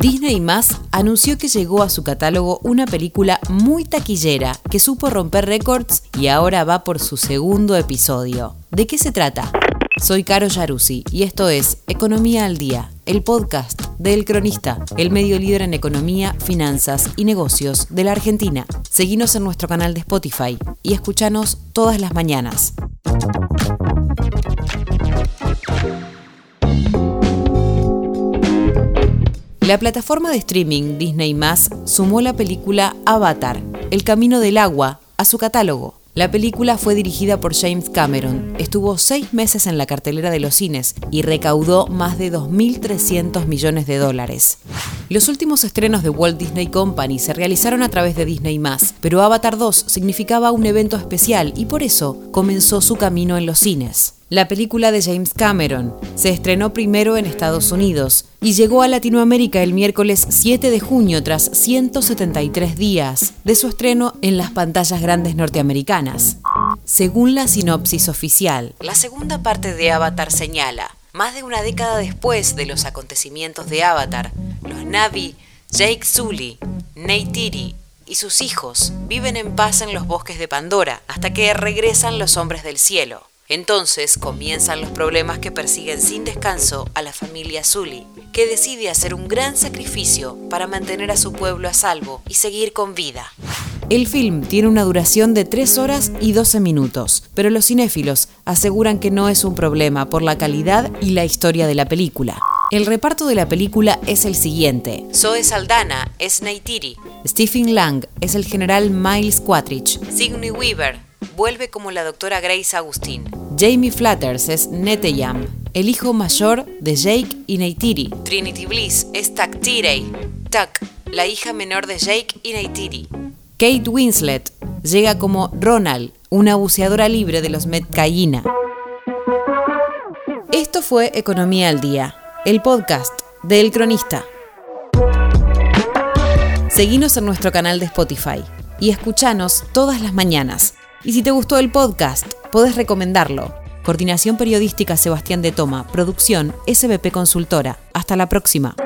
Disney Más anunció que llegó a su catálogo una película muy taquillera que supo romper récords y ahora va por su segundo episodio. ¿De qué se trata? Soy Caro Yaruzzi y esto es Economía al Día, el podcast de El Cronista, el medio líder en economía, finanzas y negocios de la Argentina. Seguinos en nuestro canal de Spotify y escuchanos todas las mañanas. La plataforma de streaming Disney Más sumó la película Avatar, El Camino del Agua, a su catálogo. La película fue dirigida por James Cameron, estuvo seis meses en la cartelera de los cines y recaudó más de 2.300 millones de dólares. Los últimos estrenos de Walt Disney Company se realizaron a través de Disney pero Avatar 2 significaba un evento especial y por eso comenzó su camino en los cines. La película de James Cameron se estrenó primero en Estados Unidos y llegó a Latinoamérica el miércoles 7 de junio tras 173 días de su estreno en las pantallas grandes norteamericanas. Según la sinopsis oficial, la segunda parte de Avatar señala, más de una década después de los acontecimientos de Avatar, los Navi, Jake Sully, Neytiri y sus hijos viven en paz en los bosques de Pandora hasta que regresan los hombres del cielo. Entonces comienzan los problemas que persiguen sin descanso a la familia Zully, que decide hacer un gran sacrificio para mantener a su pueblo a salvo y seguir con vida. El film tiene una duración de 3 horas y 12 minutos, pero los cinéfilos aseguran que no es un problema por la calidad y la historia de la película. El reparto de la película es el siguiente. Zoe Saldana es Neytiri. Stephen Lang es el general Miles Quatrich. Sigourney Weaver vuelve como la doctora Grace Agustín. Jamie Flatters es Neteyam, el hijo mayor de Jake y Neytiri. Trinity Bliss es Tak Tirey, Tak, la hija menor de Jake y Neytiri. Kate Winslet llega como Ronald, una buceadora libre de los Metcaína. Esto fue Economía al Día, el podcast de El Cronista. Seguinos en nuestro canal de Spotify y escuchanos todas las mañanas. Y si te gustó el podcast, podés recomendarlo. Coordinación Periodística Sebastián de Toma, Producción SBP Consultora. Hasta la próxima.